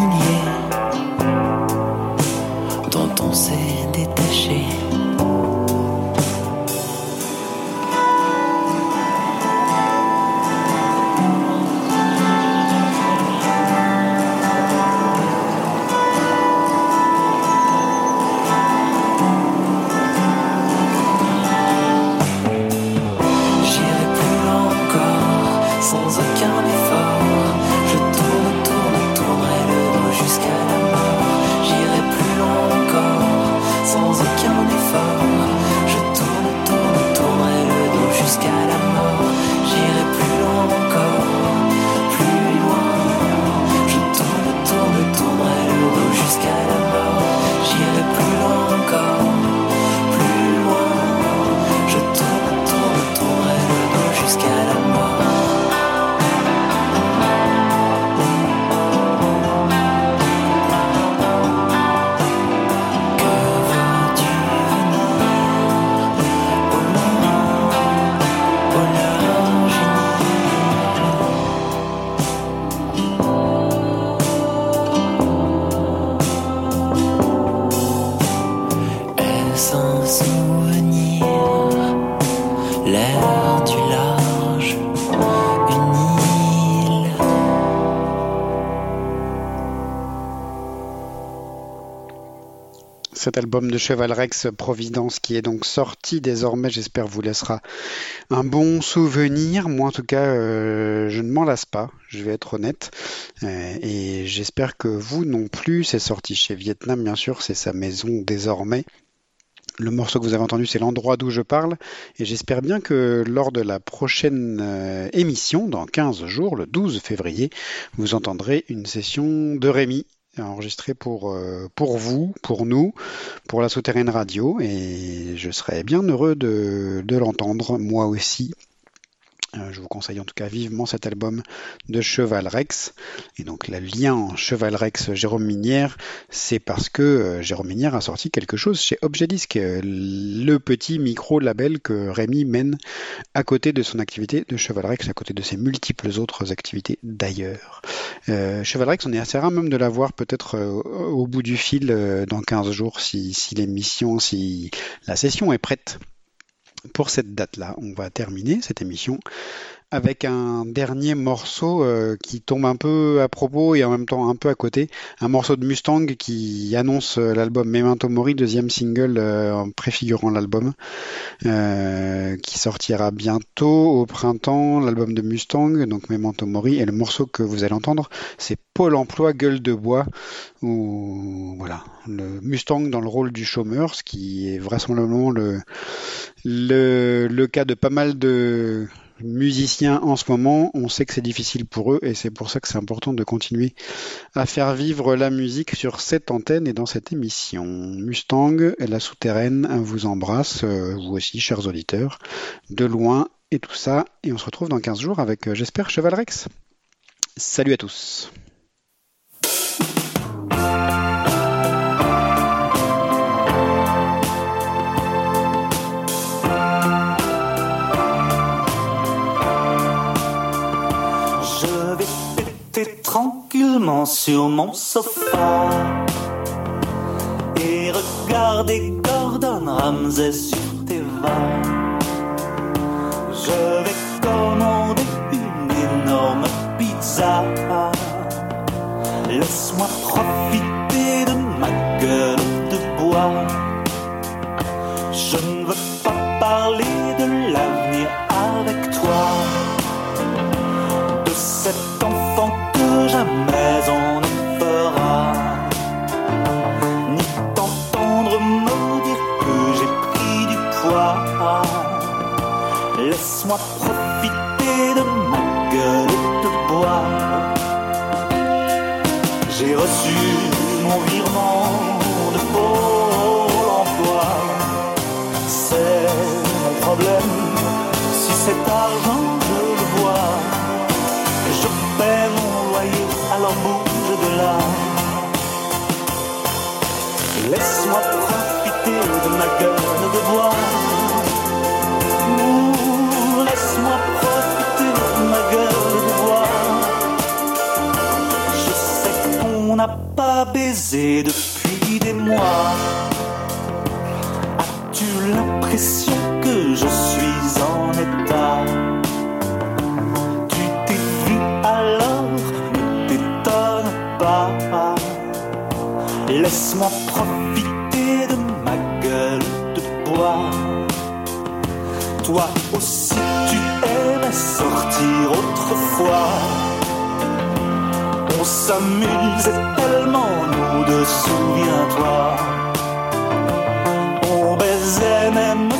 album de Cheval Rex Providence qui est donc sorti désormais, j'espère vous laissera un bon souvenir. Moi en tout cas, euh, je ne m'en lasse pas, je vais être honnête. Euh, et j'espère que vous non plus. C'est sorti chez Vietnam, bien sûr, c'est sa maison désormais. Le morceau que vous avez entendu, c'est l'endroit d'où je parle. Et j'espère bien que lors de la prochaine euh, émission, dans 15 jours, le 12 février, vous entendrez une session de Rémi enregistrée pour, euh, pour vous, pour nous, pour la Souterraine Radio. Et je serais bien heureux de l'entendre, moi aussi. Euh, je vous conseille en tout cas vivement cet album de Cheval Rex. Et donc le lien Cheval Rex Jérôme Minière, c'est parce que euh, Jérôme Minière a sorti quelque chose chez Objet euh, le petit micro label que Rémi mène à côté de son activité de Cheval Rex, à côté de ses multiples autres activités d'ailleurs. Cheval Rex, on est assez rare même de l'avoir peut-être au bout du fil dans 15 jours si l'émission, si la session est prête pour cette date-là. On va terminer cette émission avec un dernier morceau euh, qui tombe un peu à propos et en même temps un peu à côté. Un morceau de Mustang qui annonce euh, l'album Memento Mori, deuxième single euh, en préfigurant l'album, qui sortira bientôt au printemps. L'album de Mustang, donc Memento Mori, et le morceau que vous allez entendre, c'est Pôle Emploi Gueule de Bois, où voilà, le Mustang dans le rôle du chômeur, ce qui est vraisemblablement le, le, le cas de pas mal de musiciens en ce moment, on sait que c'est difficile pour eux et c'est pour ça que c'est important de continuer à faire vivre la musique sur cette antenne et dans cette émission. Mustang, la souterraine, vous embrasse, euh, vous aussi, chers auditeurs, de loin et tout ça. Et on se retrouve dans 15 jours avec, euh, j'espère, Cheval Rex. Salut à tous. Sur mon sofa et regarder Gordon Ramsay sur TV. Je vais commander une énorme pizza. Laisse-moi profiter de ma gueule de bois. Je ne veux pas parler jamais on ne fera. Ni t'entendre me dire que j'ai pris du poids. Laisse-moi profiter de ma gueule de bois. J'ai reçu depuis des mois. As-tu l'impression que je suis en état? Tu t'es vu alors, ne t'étonne pas. Laisse-moi profiter de ma gueule de bois. Toi aussi tu aimais sortir autrefois. On s'amusait tellement, deux, souviens-toi. On baisait même